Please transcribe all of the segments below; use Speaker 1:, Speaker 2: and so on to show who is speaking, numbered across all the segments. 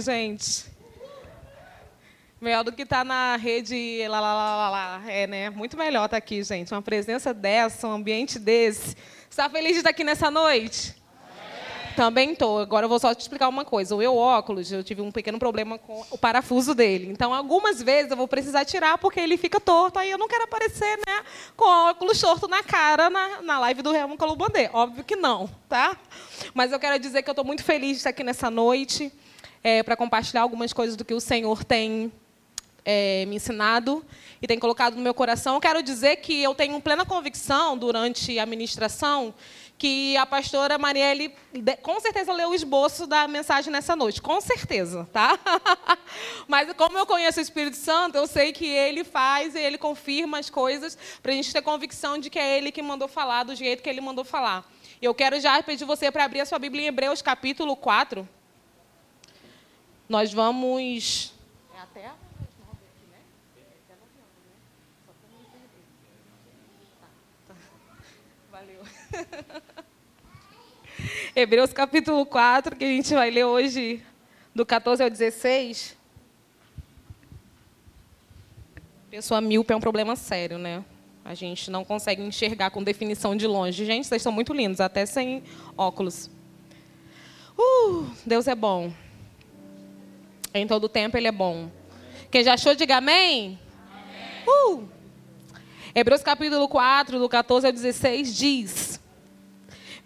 Speaker 1: gente. Melhor do que estar tá na rede lá, lá, lá, lá, lá. É, né? Muito melhor estar tá aqui, gente. Uma presença dessa, um ambiente desse. Está feliz de estar aqui nessa noite? Também estou. Agora eu vou só te explicar uma coisa. O meu óculos, eu tive um pequeno problema com o parafuso dele. Então, algumas vezes eu vou precisar tirar porque ele fica torto. Aí eu não quero aparecer né, com óculos torto na cara na, na live do Remo Colubandê. Óbvio que não, tá? Mas eu quero dizer que eu estou muito feliz de estar aqui nessa noite é, para compartilhar algumas coisas do que o Senhor tem é, me ensinado e tem colocado no meu coração. Eu quero dizer que eu tenho plena convicção durante a ministração que a pastora Marielle com certeza leu o esboço da mensagem nessa noite, com certeza, tá? Mas como eu conheço o Espírito Santo, eu sei que ele faz e ele confirma as coisas para a gente ter convicção de que é ele que mandou falar do jeito que ele mandou falar. Eu quero já pedir você para abrir a sua Bíblia em Hebreus capítulo 4. Nós vamos é até Hebreus capítulo 4, que a gente vai ler hoje, do 14 ao 16. Pessoa míope é um problema sério, né? A gente não consegue enxergar com definição de longe. Gente, vocês são muito lindos, até sem óculos. Uh, Deus é bom. Em todo tempo Ele é bom. Quem já achou, diga amém. amém. Uh! Hebreus capítulo 4, do 14 ao 16, diz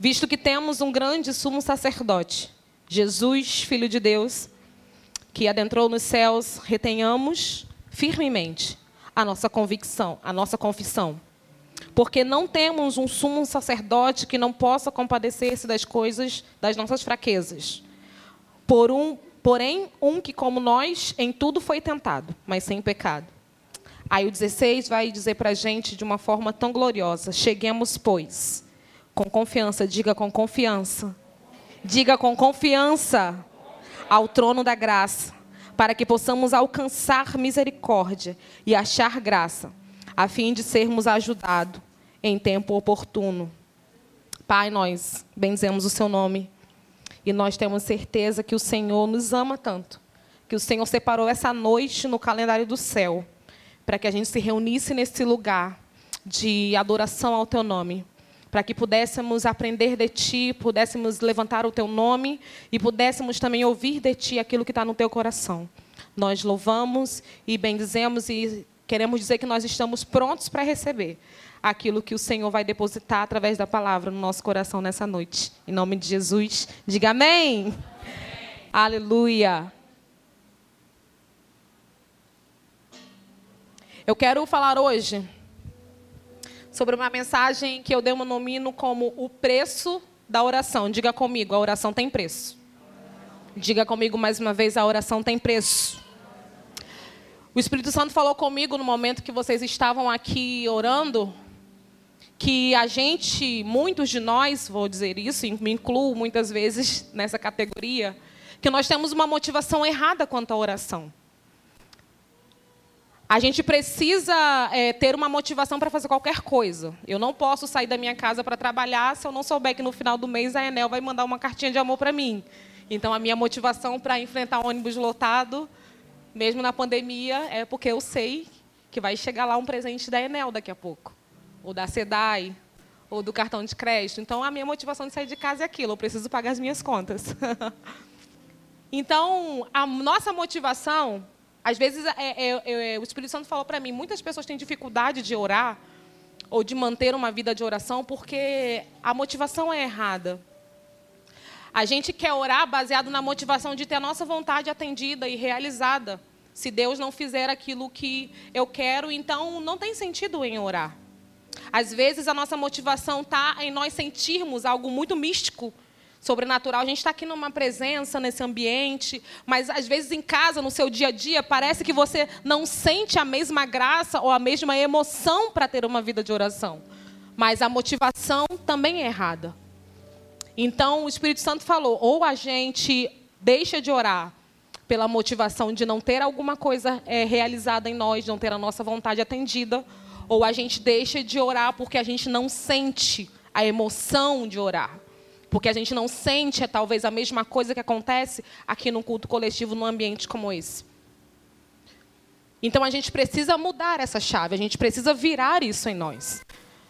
Speaker 1: visto que temos um grande sumo sacerdote, Jesus, Filho de Deus, que adentrou nos céus, retenhamos firmemente a nossa convicção, a nossa confissão. Porque não temos um sumo sacerdote que não possa compadecer-se das coisas, das nossas fraquezas. Por um, porém, um que, como nós, em tudo foi tentado, mas sem pecado. Aí o 16 vai dizer para a gente de uma forma tão gloriosa: Cheguemos, pois, com confiança, diga com confiança. Diga com confiança ao trono da graça, para que possamos alcançar misericórdia e achar graça, a fim de sermos ajudados em tempo oportuno. Pai, nós benzemos o seu nome e nós temos certeza que o Senhor nos ama tanto, que o Senhor separou essa noite no calendário do céu, para que a gente se reunisse nesse lugar de adoração ao teu nome para que pudéssemos aprender de Ti, pudéssemos levantar o Teu nome e pudéssemos também ouvir de Ti aquilo que está no Teu coração. Nós louvamos e bendizemos e queremos dizer que nós estamos prontos para receber aquilo que o Senhor vai depositar através da palavra no nosso coração nessa noite. Em nome de Jesus, diga amém. amém. Aleluia. Eu quero falar hoje sobre uma mensagem que eu denomino como o preço da oração. Diga comigo, a oração tem preço. Diga comigo mais uma vez, a oração tem preço. O Espírito Santo falou comigo no momento que vocês estavam aqui orando, que a gente, muitos de nós, vou dizer isso, me incluo muitas vezes nessa categoria, que nós temos uma motivação errada quanto à oração. A gente precisa é, ter uma motivação para fazer qualquer coisa. Eu não posso sair da minha casa para trabalhar se eu não souber que no final do mês a Enel vai mandar uma cartinha de amor para mim. Então, a minha motivação para enfrentar ônibus lotado, mesmo na pandemia, é porque eu sei que vai chegar lá um presente da Enel daqui a pouco, ou da SEDAI, ou do cartão de crédito. Então, a minha motivação de sair de casa é aquilo, eu preciso pagar as minhas contas. então, a nossa motivação às vezes, é, é, é, o Espírito Santo falou para mim, muitas pessoas têm dificuldade de orar ou de manter uma vida de oração porque a motivação é errada. A gente quer orar baseado na motivação de ter a nossa vontade atendida e realizada. Se Deus não fizer aquilo que eu quero, então não tem sentido em orar. Às vezes a nossa motivação está em nós sentirmos algo muito místico sobrenatural. A gente está aqui numa presença, nesse ambiente, mas às vezes em casa, no seu dia a dia, parece que você não sente a mesma graça ou a mesma emoção para ter uma vida de oração. Mas a motivação também é errada. Então o Espírito Santo falou: ou a gente deixa de orar pela motivação de não ter alguma coisa é, realizada em nós, de não ter a nossa vontade atendida, ou a gente deixa de orar porque a gente não sente a emoção de orar. Porque a gente não sente, é talvez, a mesma coisa que acontece aqui no culto coletivo, num ambiente como esse. Então a gente precisa mudar essa chave, a gente precisa virar isso em nós.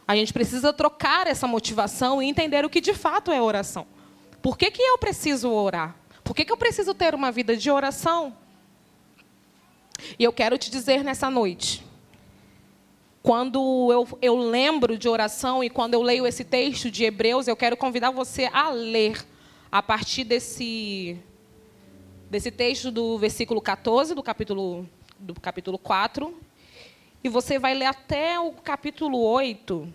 Speaker 1: A gente precisa trocar essa motivação e entender o que de fato é oração. Por que, que eu preciso orar? Por que, que eu preciso ter uma vida de oração? E eu quero te dizer nessa noite, quando eu, eu lembro de oração e quando eu leio esse texto de Hebreus, eu quero convidar você a ler a partir desse, desse texto do versículo 14 do capítulo, do capítulo 4. E você vai ler até o capítulo 8.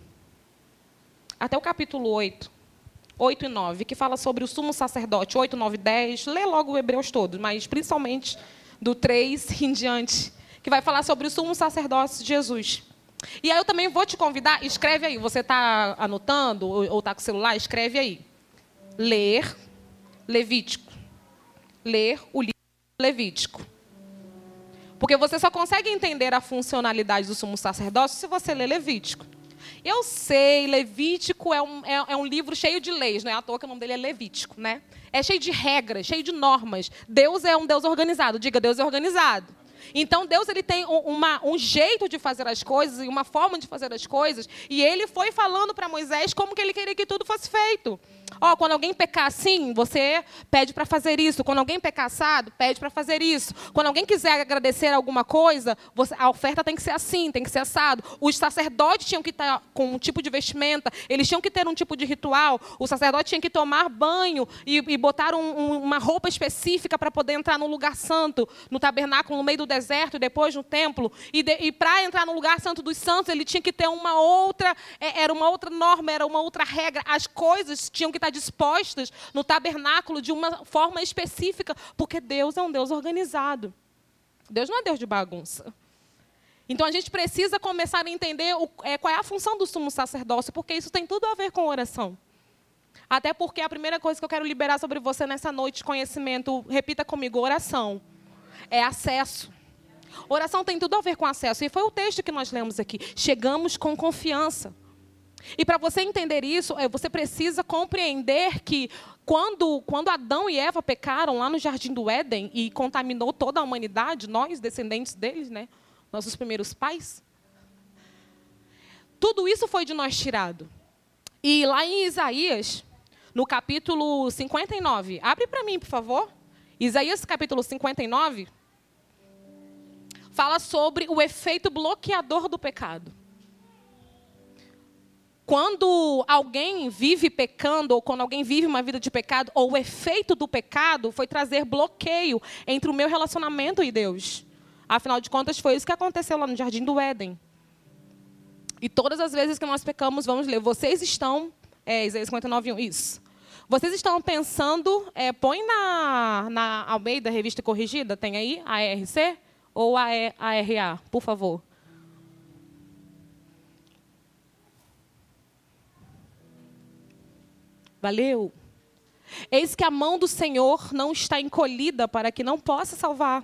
Speaker 1: Até o capítulo 8. 8 e 9, que fala sobre o sumo sacerdote. 8, 9, 10. Lê logo o Hebreus todo, mas principalmente do 3 em diante, que vai falar sobre o sumo sacerdote de Jesus. E aí eu também vou te convidar, escreve aí, você está anotando ou está com o celular, escreve aí. Ler Levítico. Ler o livro Levítico. Porque você só consegue entender a funcionalidade do sumo sacerdócio se você ler Levítico. Eu sei, Levítico é um, é, é, um livro cheio de leis, não é à toa que o nome dele é Levítico, né? É cheio de regras, cheio de normas. Deus é um Deus organizado. Diga, Deus é organizado. Então Deus ele tem uma, um jeito de fazer as coisas e uma forma de fazer as coisas. E ele foi falando para Moisés como que ele queria que tudo fosse feito. Ó, oh, quando alguém pecar assim, você pede para fazer isso. Quando alguém pecar assado, pede para fazer isso. Quando alguém quiser agradecer alguma coisa, você, a oferta tem que ser assim, tem que ser assado. Os sacerdotes tinham que estar com um tipo de vestimenta, eles tinham que ter um tipo de ritual. O sacerdote tinha que tomar banho e, e botar um, um, uma roupa específica para poder entrar no lugar santo, no tabernáculo, no meio do deserto depois no templo. E, e para entrar no lugar santo dos santos, ele tinha que ter uma outra, é, era uma outra norma, era uma outra regra. As coisas tinham que estar dispostas no tabernáculo de uma forma específica, porque Deus é um Deus organizado. Deus não é Deus de bagunça. Então a gente precisa começar a entender o, é, qual é a função do sumo sacerdócio, porque isso tem tudo a ver com oração. Até porque a primeira coisa que eu quero liberar sobre você nessa noite conhecimento, repita comigo, oração, é acesso. Oração tem tudo a ver com acesso. E foi o texto que nós lemos aqui. Chegamos com confiança. E para você entender isso, é, você precisa compreender que quando, quando Adão e Eva pecaram lá no jardim do Éden e contaminou toda a humanidade, nós, descendentes deles, né? nossos primeiros pais, tudo isso foi de nós tirado. E lá em Isaías, no capítulo 59, abre para mim, por favor. Isaías capítulo 59 fala sobre o efeito bloqueador do pecado. Quando alguém vive pecando, ou quando alguém vive uma vida de pecado, ou o efeito do pecado foi trazer bloqueio entre o meu relacionamento e Deus. Afinal de contas, foi isso que aconteceu lá no Jardim do Éden. E todas as vezes que nós pecamos, vamos ler, vocês estão. É, Isaías 59, 1, isso. Vocês estão pensando, é, põe na, na Almeida, revista corrigida, tem aí, ARC ou a ARA, por favor. Valeu. Eis que a mão do Senhor não está encolhida para que não possa salvar,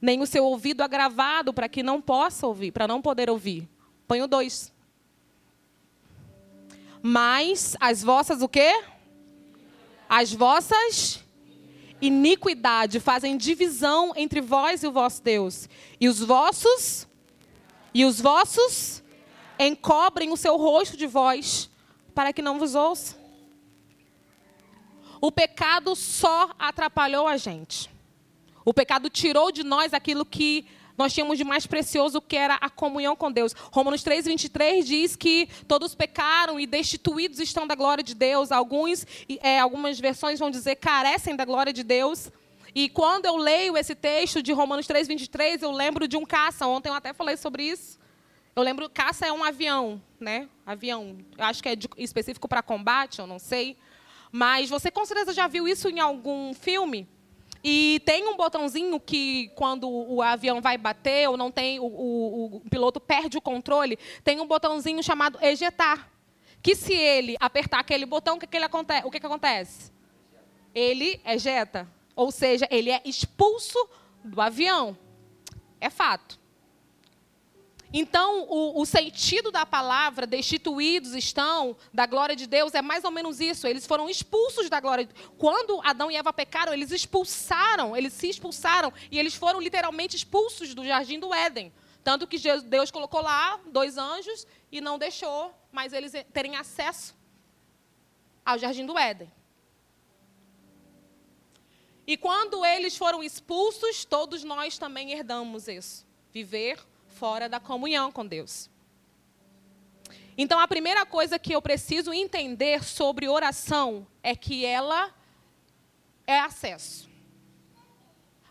Speaker 1: nem o seu ouvido agravado para que não possa ouvir, para não poder ouvir. Põe o dois. Mas as vossas o quê? As vossas iniquidade fazem divisão entre vós e o vosso Deus. E os vossos e os vossos encobrem o seu rosto de vós para que não vos ouça. O pecado só atrapalhou a gente. O pecado tirou de nós aquilo que nós tínhamos de mais precioso, que era a comunhão com Deus. Romanos 3, 23 diz que todos pecaram e destituídos estão da glória de Deus. Alguns, é, algumas versões vão dizer carecem da glória de Deus. E quando eu leio esse texto de Romanos 3, 23, eu lembro de um caça. Ontem eu até falei sobre isso. Eu lembro, caça é um avião, né? Avião, eu acho que é de, específico para combate, eu não sei. Mas você com certeza já viu isso em algum filme? E tem um botãozinho que, quando o avião vai bater ou não tem, o, o, o piloto perde o controle, tem um botãozinho chamado ejetar. Que se ele apertar aquele botão, o que, que, ele o que, que acontece? Ele ejeta. Ou seja, ele é expulso do avião. É fato. Então, o, o, sentido da palavra, destituídos estão da glória de Deus, é mais ou menos isso. Eles foram expulsos da glória. Quando Adão e Eva pecaram, eles expulsaram, eles se expulsaram e eles foram literalmente expulsos do jardim do Éden. Tanto que Deus colocou lá dois anjos e não deixou mais eles terem acesso ao jardim do Éden. E quando eles foram expulsos, todos nós também herdamos isso. Viver fora da comunhão com Deus. Então, a primeira coisa que eu preciso entender sobre oração é que ela é acesso.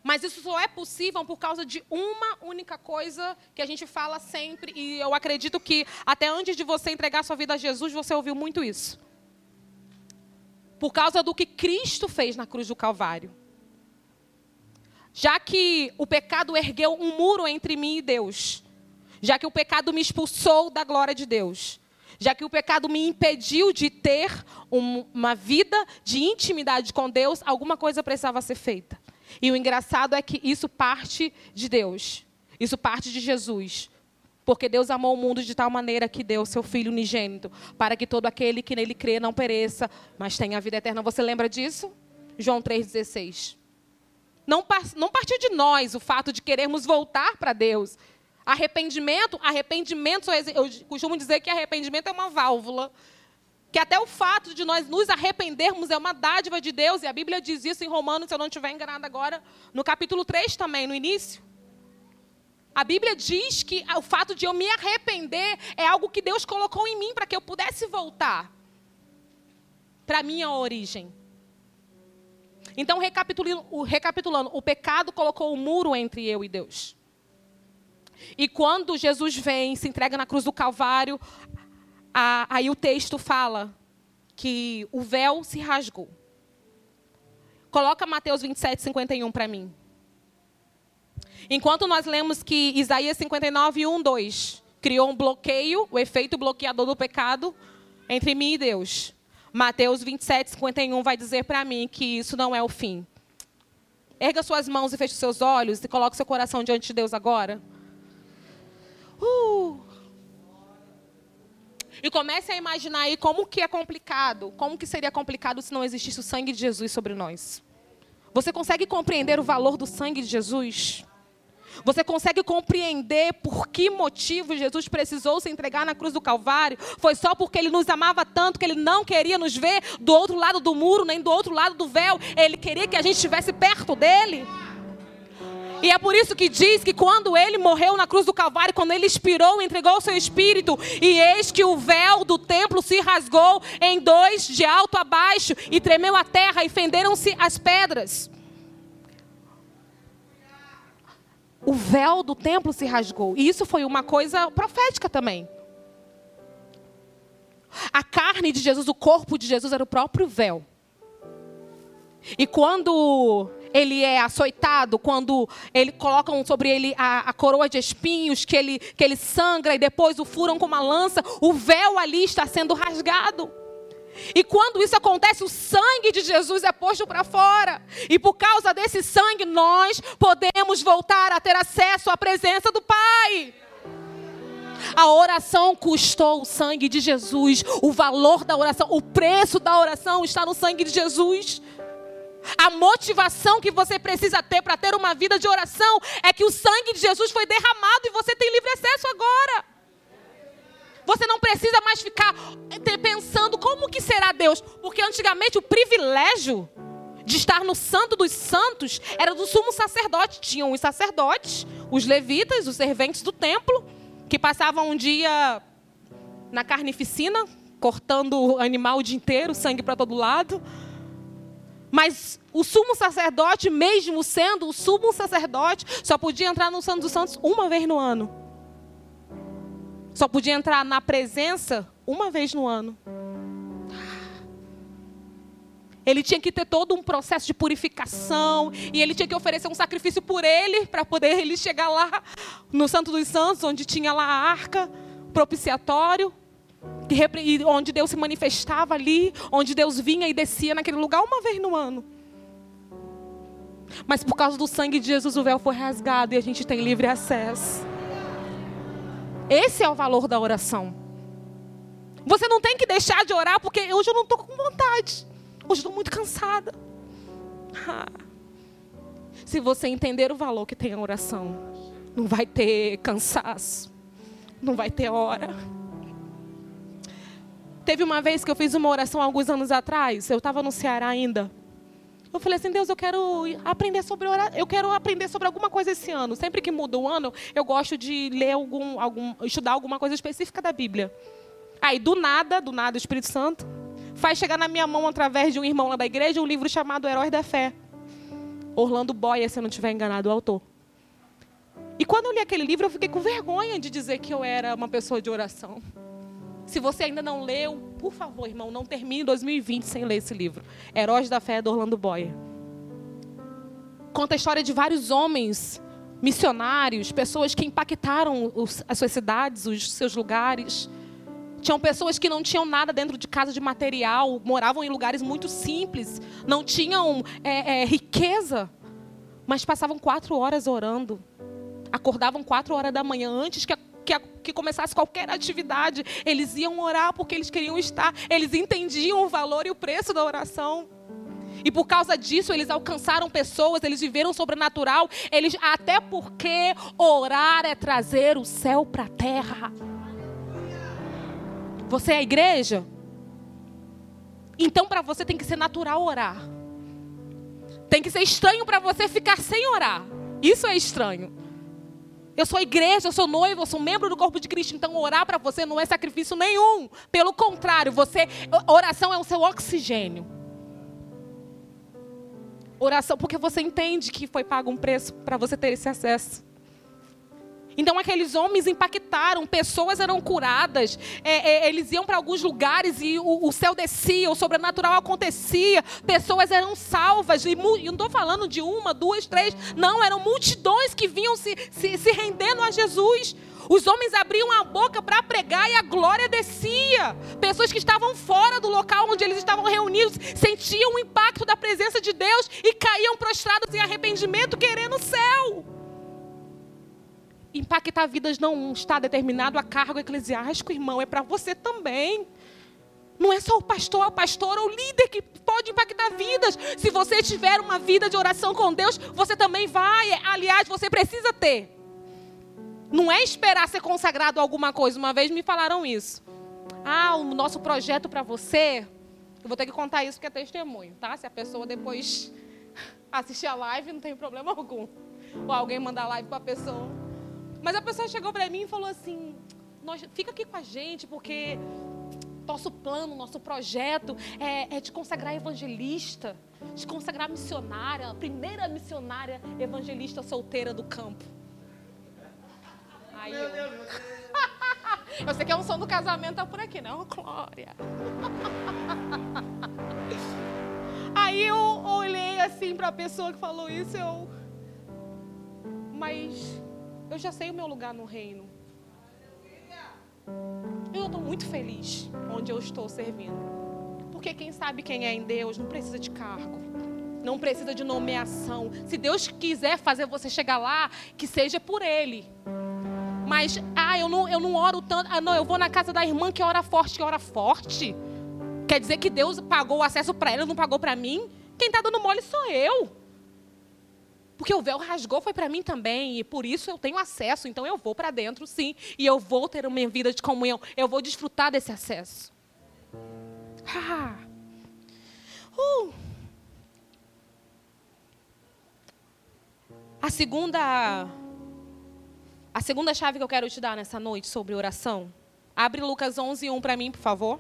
Speaker 1: Mas isso só é possível por causa de uma única coisa que a gente fala sempre, e eu acredito que até antes de você entregar sua vida a Jesus, você ouviu muito isso. Por causa do que Cristo fez na cruz do Calvário. Já que o pecado ergueu um muro entre mim e Deus, já que o pecado me expulsou da glória de Deus, já que o pecado me impediu de ter um, uma vida de intimidade com Deus, alguma coisa precisava ser feita. E o engraçado é que isso parte de Deus, isso parte de Jesus. Porque Deus amou o mundo de tal maneira que deu seu Filho unigênito, para que todo aquele que nele crê não pereça, mas tenha a vida eterna. Você lembra disso? João 3,16. Não, não partiu de nós o fato de querermos voltar para Deus. Arrependimento, arrependimento, eu costumo dizer que arrependimento é uma válvula. Que até o fato de nós nos arrependermos é uma dádiva de Deus, e a Bíblia diz isso em Romanos, se eu não estiver enganada agora, no capítulo 3 também, no início. A Bíblia diz que o fato de eu me arrepender é algo que Deus colocou em mim para que eu pudesse voltar para a minha origem. Então, recapitulando, o pecado colocou um muro entre eu e Deus. E quando Jesus vem, se entrega na cruz do Calvário, a, aí o texto fala que o véu se rasgou. Coloca Mateus 27, 51 para mim. Enquanto nós lemos que Isaías 59, 1, 2 criou um bloqueio, o efeito bloqueador do pecado, entre mim e Deus. Mateus 27, 51 vai dizer para mim que isso não é o fim. Erga suas mãos e feche seus olhos e coloque seu coração diante de Deus agora. Uh. E comece a imaginar aí como que é complicado, como que seria complicado se não existisse o sangue de Jesus sobre nós. Você consegue compreender o valor do sangue de Jesus? Você consegue compreender por que motivo Jesus precisou se entregar na cruz do Calvário? Foi só porque ele nos amava tanto que ele não queria nos ver do outro lado do muro, nem do outro lado do véu. Ele queria que a gente estivesse perto dele. E é por isso que diz que quando ele morreu na cruz do Calvário, quando ele expirou, entregou o seu espírito, e eis que o véu do templo se rasgou em dois, de alto a baixo, e tremeu a terra, e fenderam-se as pedras. O véu do templo se rasgou. E isso foi uma coisa profética também. A carne de Jesus, o corpo de Jesus era o próprio véu. E quando ele é açoitado, quando ele colocam sobre ele a, a, coroa de espinhos, que ele, que ele sangra e depois o furam com uma lança, o véu ali está sendo rasgado. E quando isso acontece, o sangue de Jesus é posto para fora. E por causa desse sangue, nós podemos voltar a ter acesso à presença do Pai. A oração custou o sangue de Jesus. O valor da oração, o preço da oração está no sangue de Jesus. A motivação que você precisa ter para ter uma vida de oração é que o sangue de Jesus foi derramado e você tem livre acesso agora. Você não precisa mais ficar eh, pensando como que será Deus, porque antigamente o privilégio de estar no Santo dos Santos era do sumo sacerdote. Tinham os sacerdotes, os levitas, os serventes do templo, que passavam um dia na carnificina, cortando o animal o dia inteiro, sangue para todo lado. Mas o sumo sacerdote, mesmo sendo o sumo sacerdote, só podia entrar no Santo dos Santos uma vez no ano. Só podia entrar na presença uma vez no ano. Ele tinha que ter todo um processo de purificação e ele tinha que oferecer um sacrifício por ele para poder ele chegar lá no Santo dos Santos, onde tinha lá a arca propiciatório, onde Deus se manifestava ali, onde Deus vinha e descia naquele lugar uma vez no ano. Mas por causa do sangue de Jesus o véu foi rasgado e a gente tem livre acesso. Esse é o valor da oração. Você não tem que deixar de orar porque hoje eu não estou com vontade. Hoje eu estou muito cansada. Ah. Se você entender o valor que tem a oração, não vai ter cansaço, não vai ter hora. Teve uma vez que eu fiz uma oração alguns anos atrás, eu estava no Ceará ainda. Eu falei assim, Deus, eu quero aprender sobre orar, eu quero aprender sobre alguma coisa esse ano. Sempre que muda o ano, eu gosto de ler algum, algum, estudar alguma coisa específica da Bíblia. Aí, do nada, do nada, o Espírito Santo faz chegar na minha mão, através de um irmão lá da igreja, um livro chamado Heróis da Fé. Orlando Boyer, se eu não estiver enganado, o autor. E quando eu li aquele livro, eu fiquei com vergonha de dizer que eu era uma pessoa de oração. Se você ainda não leu, por favor, irmão, não termine 2020 sem ler esse livro. Heróis da Fé, do Orlando Boyer. Conta a história de vários homens, missionários, pessoas que impactaram os, as suas cidades, os seus lugares. Tinham pessoas que não tinham nada dentro de casa de material, moravam em lugares muito simples, não tinham é, é, riqueza, mas passavam quatro horas orando. Acordavam quatro horas da manhã antes que a que, que começasse qualquer atividade, eles iam orar porque eles queriam estar, eles entendiam o valor e o preço da oração. E por causa disso, eles alcançaram pessoas, eles viveram sobrenatural, eles até porque orar é trazer o céu para a terra. Você é a igreja? Então para você tem que ser natural orar. Tem que ser estranho para você ficar sem orar. Isso é estranho. Eu sou igreja, eu sou noivo, eu sou membro do corpo de Cristo, então orar para você não é sacrifício nenhum. Pelo contrário, você oração é o seu oxigênio. Oração porque você entende que foi pago um preço para você ter esse acesso. Então aqueles homens impactaram, pessoas eram curadas, é, é, eles iam para alguns lugares e o, o, céu descia, o sobrenatural acontecia, pessoas eram salvas. E, não estou falando de uma, duas, três, não, eram multidões que vinham se, se, se rendendo a Jesus. Os homens abriam a boca para pregar e a glória descia. Pessoas que estavam fora do local onde eles estavam reunidos sentiam o impacto da presença de Deus e caíam prostrados em arrependimento, querendo o céu impactar vidas não está determinado a cargo eclesiástico, irmão, é para você também. Não é só o pastor, a pastora ou o líder que pode impactar vidas. Se você tiver uma vida de oração com Deus, você também vai. Aliás, você precisa ter. Não é esperar ser consagrado a alguma coisa. Uma vez me falaram isso. Ah, o nosso projeto para você. Eu vou ter que contar isso porque é testemunho, tá? Se a pessoa depois assistir a live, não tem problema algum. Ou alguém mandar live para a pessoa. Mas a pessoa chegou para mim e falou assim: fica aqui com a gente, porque nosso plano, nosso projeto é, é de consagrar evangelista, de consagrar missionária, a primeira missionária evangelista solteira do campo. Aí eu... eu sei que é um som do casamento tá por aqui, não, Glória. Aí eu olhei assim para a pessoa que falou isso, eu mas eu já sei o meu lugar no reino. Eu estou muito feliz onde eu estou servindo. Porque quem sabe quem é em Deus não precisa de cargo. Não precisa de nomeação. Se Deus quiser fazer você chegar lá, que seja por Ele. Mas, ah, eu não, eu não oro tanto. Ah, não, eu vou na casa da irmã que ora forte, que ora forte. Quer dizer que Deus pagou o acesso para ela, não pagou para mim? Quem está dando mole sou eu. Porque o véu rasgou foi para mim também, e por isso eu tenho acesso, então eu vou para dentro, sim, e eu vou ter uma vida de comunhão, eu vou desfrutar desse acesso. Ah. Uh. A segunda a segunda chave que eu quero te dar nessa noite sobre oração. Abre Lucas 11, 1 para mim, por favor.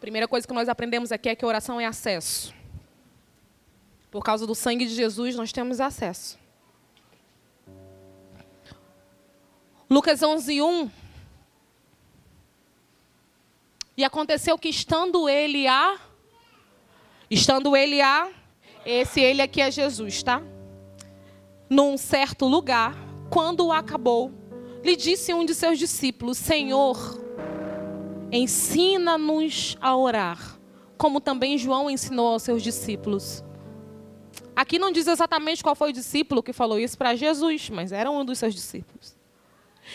Speaker 1: Primeira coisa que nós aprendemos aqui é que oração é acesso. Por causa do sangue de Jesus, nós temos acesso. Lucas 11, 1. E aconteceu que estando ele a. Estando ele a. Esse ele aqui é Jesus, tá? Num certo lugar, quando acabou, lhe disse um de seus discípulos: Senhor, Ensina-nos a orar, como também João ensinou aos seus discípulos. Aqui não diz exatamente qual foi o discípulo que falou isso para Jesus, mas era um dos seus discípulos.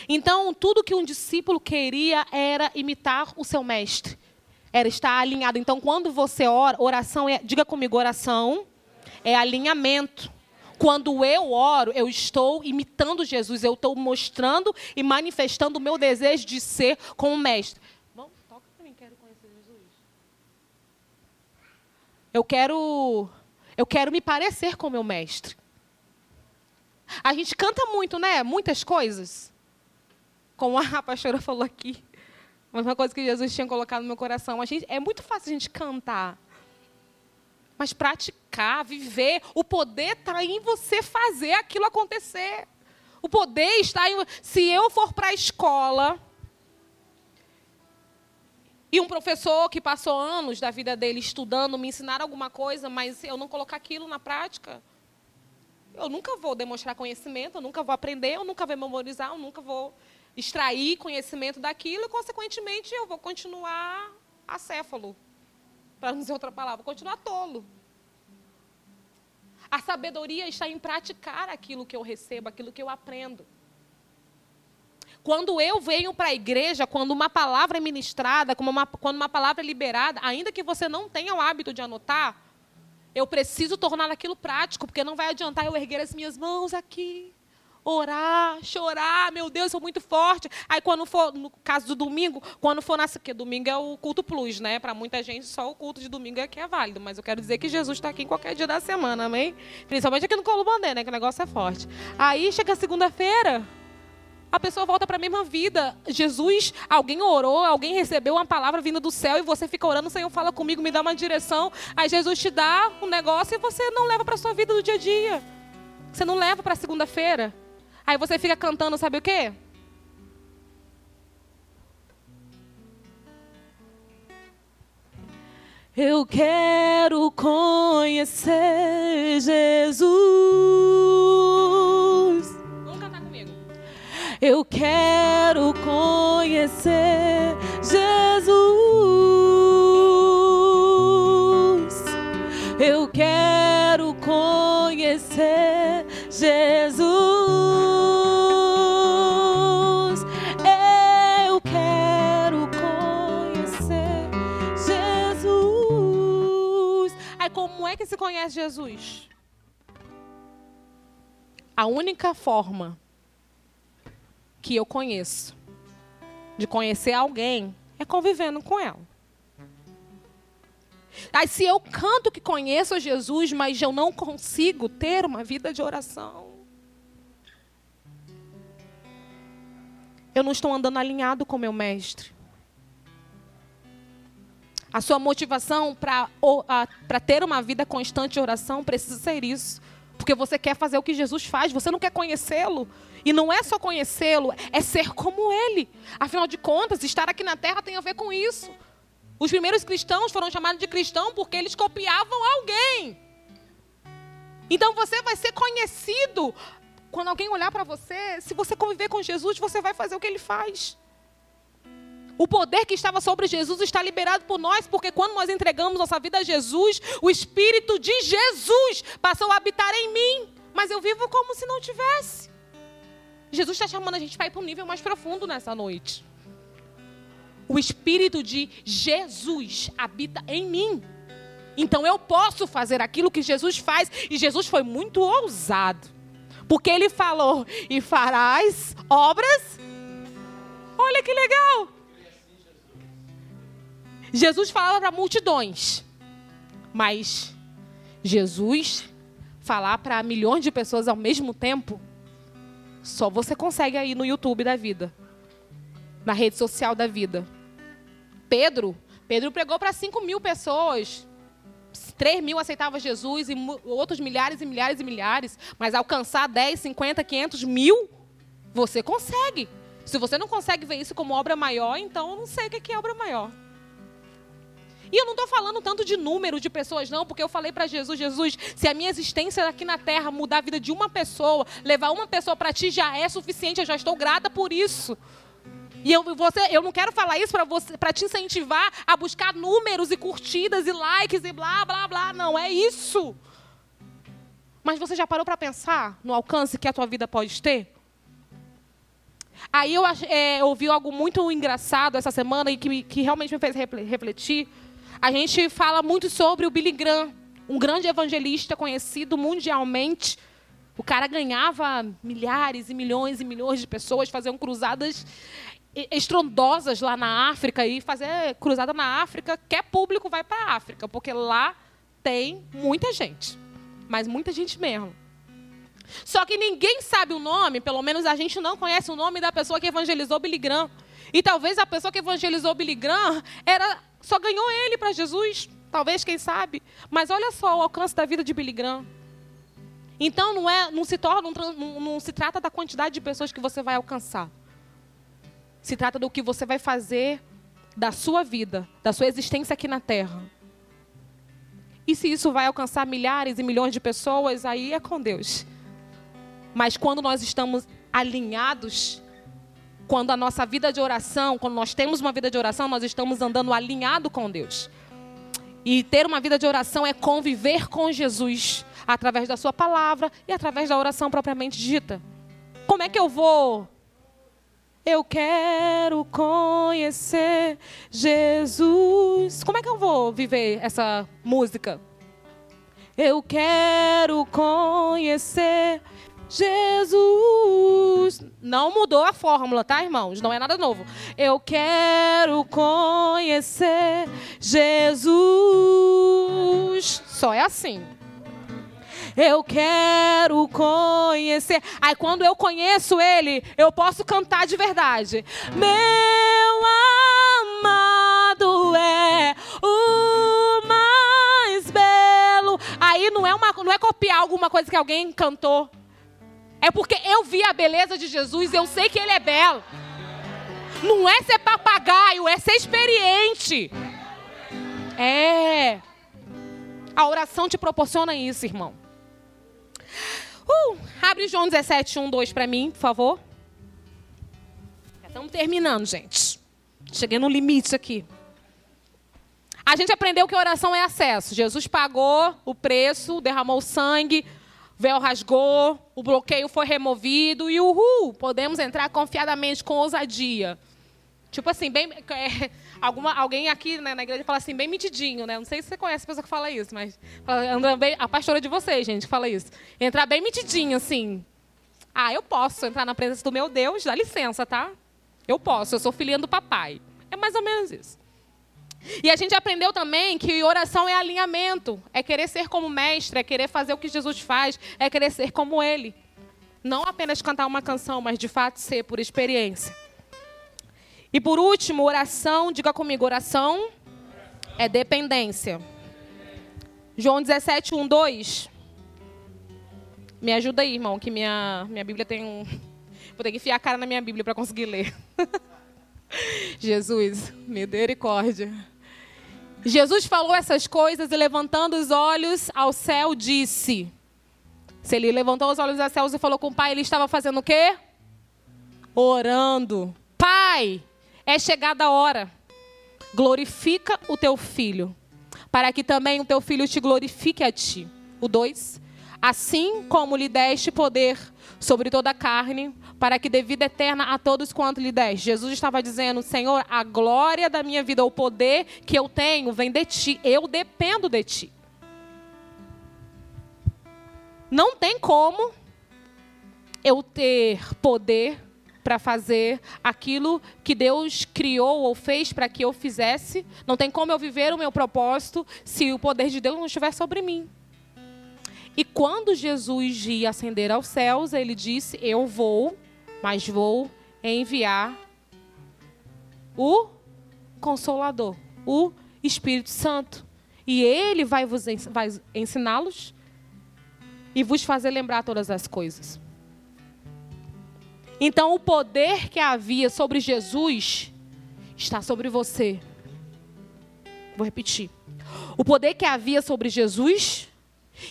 Speaker 1: Então, tudo que um discípulo queria era imitar o seu mestre, era estar alinhado. Então, quando você ora, oração é, diga comigo, oração é alinhamento. Quando eu oro, eu estou imitando Jesus, eu estou mostrando e manifestando o meu desejo de ser como mestre. Bom, toca para mim, quero conhecer Jesus. Eu quero, eu quero me parecer com meu mestre. A gente canta muito, né? Muitas coisas. Como a pastora falou aqui. Uma coisa que Jesus tinha colocado no meu coração. A gente, é muito fácil a gente cantar. Mas praticar, viver, o poder está em você fazer aquilo acontecer. O poder está em. Se eu for para a escola e um professor que passou anos da vida dele estudando me ensinar alguma coisa, mas eu não colocar aquilo na prática, eu nunca vou demonstrar conhecimento, eu nunca vou aprender, eu nunca vou memorizar, eu nunca vou extrair conhecimento daquilo e, consequentemente, eu vou continuar acéfalo para não dizer outra palavra, continuar tolo. A sabedoria está em praticar aquilo que eu recebo, aquilo que eu aprendo. Quando eu venho para a igreja, quando uma palavra é ministrada, quando uma, quando uma palavra é liberada, ainda que você não tenha o hábito de anotar, eu preciso tornar aquilo prático, porque não vai adiantar eu erguer as minhas mãos aqui orar, chorar, meu Deus, sou muito forte. Aí quando for, no caso do domingo, quando for nascer, porque domingo é o culto plus, né? Para muita gente só o culto de domingo é que é válido, mas eu quero dizer que Jesus está aqui em qualquer dia da semana, amém? Principalmente aqui no Colo Bandê, né? Que o negócio é forte. Aí chega segunda-feira, a pessoa volta para a mesma vida. Jesus, alguém orou, alguém recebeu uma palavra vinda do céu e você fica orando, Senhor, fala comigo, me dá uma direção. Aí Jesus te dá um negócio e você não leva para a sua vida do dia a dia. Você não leva para segunda-feira. Aí você fica cantando, sabe o quê? Eu quero conhecer Jesus. Eu quero conhecer Jesus. Eu quero conhecer Jesus. é que se conhece Jesus? A única forma que eu conheço de conhecer alguém é convivendo com ela. Aí, se eu canto que conheço Jesus, mas eu não consigo ter uma vida de oração, eu não estou andando alinhado com meu mestre. A sua motivação para ter uma vida constante de oração precisa ser isso. Porque você quer fazer o que Jesus faz, você não quer conhecê-lo. E não é só conhecê-lo, é ser como ele. Afinal de contas, estar aqui na terra tem a ver com isso. Os primeiros cristãos foram chamados de cristão porque eles copiavam alguém. Então você vai ser conhecido. Quando alguém olhar para você, se você conviver com Jesus, você vai fazer o que ele faz. O poder que estava sobre Jesus está liberado por nós, porque quando nós entregamos nossa vida a Jesus, o Espírito de Jesus passou a habitar em mim, mas eu vivo como se não tivesse. Jesus está chamando a gente para ir para um nível mais profundo nessa noite. O Espírito de Jesus habita em mim. Então eu posso fazer aquilo que Jesus faz. E Jesus foi muito ousado. Porque ele falou: e farás obras. Olha que legal! Jesus falava para multidões, mas Jesus falar para milhões de pessoas ao mesmo tempo, só você consegue aí no YouTube da vida, na rede social da vida. Pedro, Pedro pregou para 5 mil pessoas. 3 mil aceitavam Jesus e outros milhares e milhares e milhares. Mas alcançar 10, 50, 500 mil, você consegue. Se você não consegue ver isso como obra maior, então eu não sei o que é obra maior. E eu não estou falando tanto de número de pessoas, não, porque eu falei para Jesus: Jesus, se a minha existência aqui na terra mudar a vida de uma pessoa, levar uma pessoa para ti já é suficiente, eu já estou grata por isso. E eu, você, eu não quero falar isso para te incentivar a buscar números e curtidas e likes e blá, blá, blá. Não, é isso. Mas você já parou para pensar no alcance que a tua vida pode ter? Aí eu é, ouvi algo muito engraçado essa semana e que, que realmente me fez refletir. A gente fala muito sobre o Billy Graham, um grande evangelista conhecido mundialmente. O cara ganhava milhares e milhões e milhões de pessoas, faziam cruzadas estrondosas lá na África e fazer cruzada na África, quer público vai para a África, porque lá tem muita gente, mas muita gente mesmo. Só que ninguém sabe o nome, pelo menos a gente não conhece o nome da pessoa que evangelizou Billy Graham. E talvez a pessoa que evangelizou Billy Graham era, só ganhou ele para Jesus. Talvez, quem sabe. Mas olha só o alcance da vida de Billy Graham. Então não, é, não, se torna, não, não se trata da quantidade de pessoas que você vai alcançar. Se trata do que você vai fazer da sua vida, da sua existência aqui na Terra. E se isso vai alcançar milhares e milhões de pessoas, aí é com Deus. Mas quando nós estamos alinhados, quando a nossa vida de oração, quando nós temos uma vida de oração, nós estamos andando alinhado com Deus. E ter uma vida de oração é conviver com Jesus através da sua palavra e através da oração propriamente dita. Como é que eu vou eu quero conhecer Jesus. Como é que eu vou viver essa música? Eu quero conhecer Jesus. Não mudou a fórmula, tá, irmãos? Não é nada novo. Eu quero conhecer Jesus. Só é assim. Eu quero conhecer. Aí quando eu conheço ele, eu posso cantar de verdade. Meu amado é o mais belo. Aí não é uma não é copiar alguma coisa que alguém cantou. É porque eu vi a beleza de Jesus, eu sei que ele é belo. Não é ser papagaio, é ser experiente. É. A oração te proporciona isso, irmão. Uh, abre João 17, 1, 2 para mim, por favor. Estamos terminando, gente. Cheguei no limite aqui. A gente aprendeu que oração é acesso. Jesus pagou o preço, derramou sangue, véu rasgou, o bloqueio foi removido e uhul, podemos entrar confiadamente com ousadia. Tipo assim, bem, é, alguma, alguém aqui né, na igreja fala assim, bem mitidinho, né? Não sei se você conhece a pessoa que fala isso, mas fala, bem, a pastora de vocês, gente, fala isso. Entrar bem mitidinho, assim. Ah, eu posso entrar na presença do meu Deus, dá licença, tá? Eu posso, eu sou filhinha do papai. É mais ou menos isso. E a gente aprendeu também que oração é alinhamento, é querer ser como mestre, é querer fazer o que Jesus faz, é querer ser como ele. Não apenas cantar uma canção, mas de fato ser por experiência. E por último, oração, diga comigo, oração é dependência. João 17, 1, 2. Me ajuda aí, irmão, que minha, minha Bíblia tem um. Vou ter que enfiar a cara na minha Bíblia para conseguir ler. Jesus, misericórdia. Jesus falou essas coisas e levantando os olhos ao céu disse. Se ele levantou os olhos ao céu e falou com o pai, ele estava fazendo o quê? Orando. Pai, é chegada a hora. Glorifica o teu filho, para que também o teu filho te glorifique a ti. O 2. Assim como lhe deste poder sobre toda a carne, para que dê vida eterna a todos quanto lhe deste. Jesus estava dizendo: Senhor, a glória da minha vida, o poder que eu tenho, vem de ti. Eu dependo de ti. Não tem como eu ter poder para fazer aquilo que Deus criou ou fez para que eu fizesse. Não tem como eu viver o meu propósito se o poder de Deus não estiver sobre mim. E quando Jesus ia ascender aos céus, ele disse: Eu vou, mas vou enviar o Consolador, o Espírito Santo. E ele vai vos ensiná-los e vos fazer lembrar todas as coisas. Então, o poder que havia sobre Jesus está sobre você. Vou repetir. O poder que havia sobre Jesus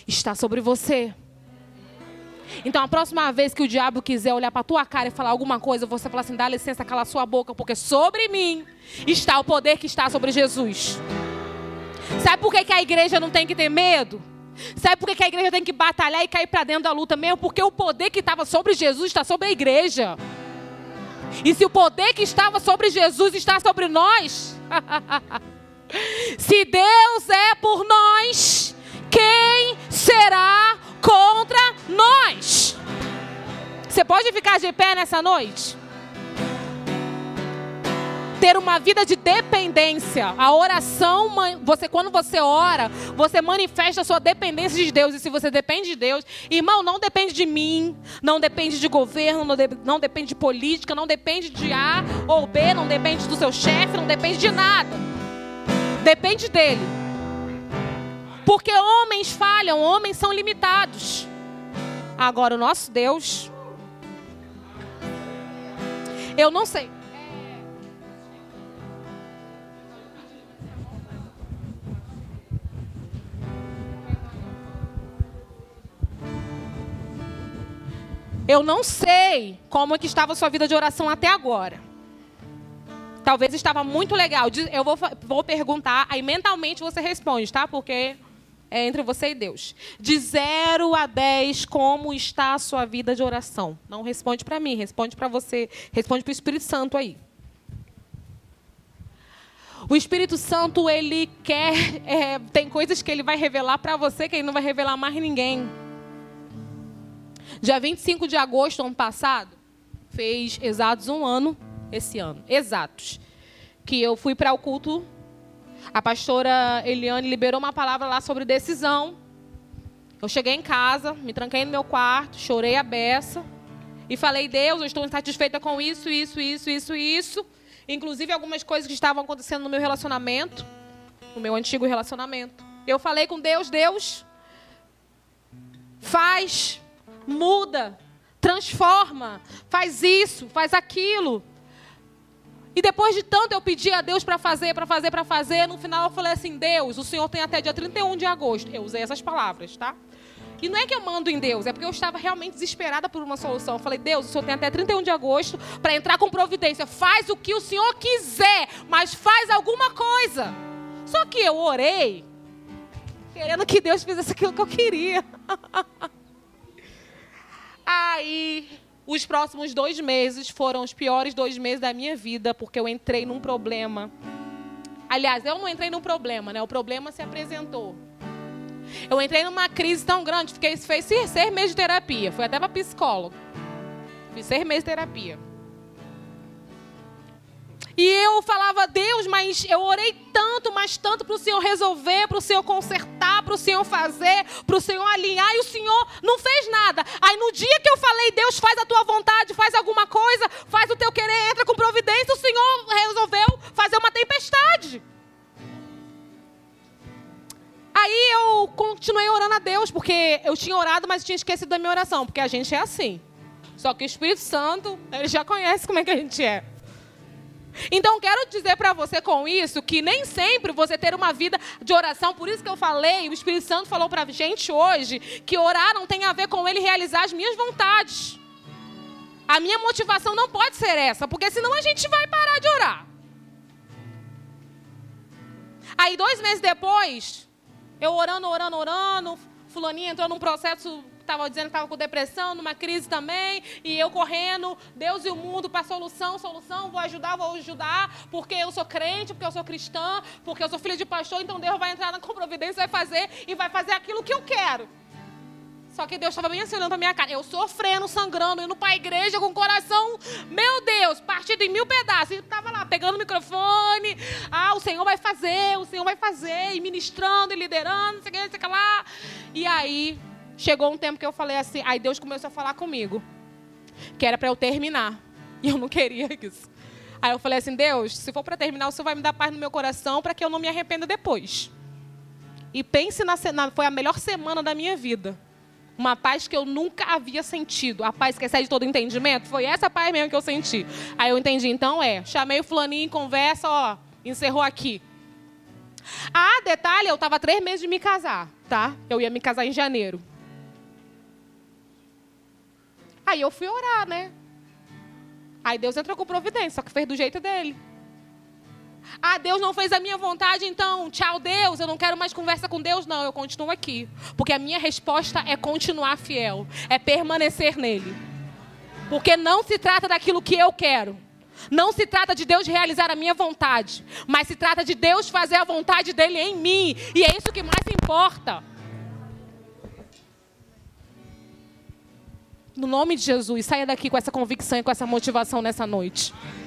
Speaker 1: está sobre você. Então, a próxima vez que o diabo quiser olhar para tua cara e falar alguma coisa, você fala assim: dá licença, cala sua boca, porque sobre mim está o poder que está sobre Jesus. Sabe por que, que a igreja não tem que ter medo? Sabe por que a igreja tem que batalhar e cair para dentro da luta mesmo? Porque o poder que estava sobre Jesus está sobre a igreja. E se o poder que estava sobre Jesus está sobre nós, se Deus é por nós, quem será contra nós? Você pode ficar de pé nessa noite? ter uma vida de dependência. A oração, você quando você ora, você manifesta a sua dependência de Deus. E se você depende de Deus, irmão, não depende de mim, não depende de governo, não, de, não depende de política, não depende de A ou B, não depende do seu chefe, não depende de nada. Depende dele. Porque homens falham, homens são limitados. Agora, o nosso Deus. Eu não sei. Eu não sei como é que estava a sua vida de oração até agora. Talvez estava muito legal. Eu vou, vou perguntar, aí mentalmente você responde, tá? Porque é entre você e Deus. De 0 a 10, como está a sua vida de oração? Não responde para mim, responde para você, responde para o Espírito Santo aí. O Espírito Santo, ele quer, é, tem coisas que ele vai revelar para você que ele não vai revelar mais ninguém. Dia 25 de agosto, ano passado, fez exatos um ano, esse ano, exatos, que eu fui para o culto. A pastora Eliane liberou uma palavra lá sobre decisão. Eu cheguei em casa, me tranquei no meu quarto, chorei a beça e falei: Deus, eu estou insatisfeita com isso, isso, isso, isso, isso. Inclusive algumas coisas que estavam acontecendo no meu relacionamento, no meu antigo relacionamento. Eu falei com Deus: Deus, faz muda, transforma, faz isso, faz aquilo. E depois de tanto eu pedi a Deus para fazer, para fazer, para fazer, no final eu falei assim: Deus, o Senhor tem até dia 31 de agosto. Eu usei essas palavras, tá? E não é que eu mando em Deus, é porque eu estava realmente desesperada por uma solução. Eu falei: Deus, o Senhor tem até 31 de agosto para entrar com providência. Faz o que o Senhor quiser, mas faz alguma coisa. Só que eu orei, querendo que Deus fizesse aquilo que eu queria. Aí, os próximos dois meses foram os piores dois meses da minha vida, porque eu entrei num problema. Aliás, eu não entrei num problema, né? O problema se apresentou. Eu entrei numa crise tão grande, fiquei, fez seis meses de terapia. Fui até para psicólogo. Fiz seis meses de terapia. E eu falava, Deus, mas eu orei tanto, mas tanto para o Senhor resolver, para o Senhor consertar, para o Senhor fazer, para o Senhor alinhar, e o Senhor não fez nada. Aí no dia que eu falei, Deus, faz a tua vontade, faz alguma coisa, faz o teu querer, entra com providência, o Senhor resolveu fazer uma tempestade. Aí eu continuei orando a Deus, porque eu tinha orado, mas tinha esquecido da minha oração, porque a gente é assim. Só que o Espírito Santo, ele já conhece como é que a gente é. Então, quero dizer para você com isso que nem sempre você ter uma vida de oração, por isso que eu falei, o Espírito Santo falou para a gente hoje, que orar não tem a ver com ele realizar as minhas vontades. A minha motivação não pode ser essa, porque senão a gente vai parar de orar. Aí, dois meses depois, eu orando, orando, orando, Fulaninha entrou num processo estava dizendo que estava com depressão, numa crise também, e eu correndo, Deus e o mundo para solução, solução, vou ajudar, vou ajudar, porque eu sou crente, porque eu sou cristã, porque eu sou filha de pastor, então Deus vai entrar na providência, vai fazer e vai fazer aquilo que eu quero. Só que Deus estava bem assim olhando para minha cara. Eu sofrendo, sangrando, indo para a igreja com o coração, meu Deus, partido em mil pedaços. E estava lá pegando o microfone. Ah, o Senhor vai fazer, o Senhor vai fazer. E ministrando, e liderando, não sei o que, não sei o que lá. E aí, Chegou um tempo que eu falei assim, aí Deus começou a falar comigo, que era para eu terminar. E eu não queria isso. Aí eu falei assim, Deus, se for para terminar, o Senhor vai me dar paz no meu coração para que eu não me arrependa depois. E pense na, na foi a melhor semana da minha vida. Uma paz que eu nunca havia sentido. A paz que excede todo entendimento. Foi essa paz mesmo que eu senti. Aí eu entendi, então é. Chamei o fulaninho conversa, ó, encerrou aqui. Ah, detalhe, eu estava três meses de me casar, tá? Eu ia me casar em janeiro. Aí eu fui orar, né? Aí Deus entrou com providência, só que fez do jeito dele. Ah, Deus não fez a minha vontade, então tchau, Deus. Eu não quero mais conversa com Deus, não. Eu continuo aqui. Porque a minha resposta é continuar fiel, é permanecer nele. Porque não se trata daquilo que eu quero. Não se trata de Deus realizar a minha vontade, mas se trata de Deus fazer a vontade dele em mim. E é isso que mais importa. No nome de Jesus, saia daqui com essa convicção e com essa motivação nessa noite.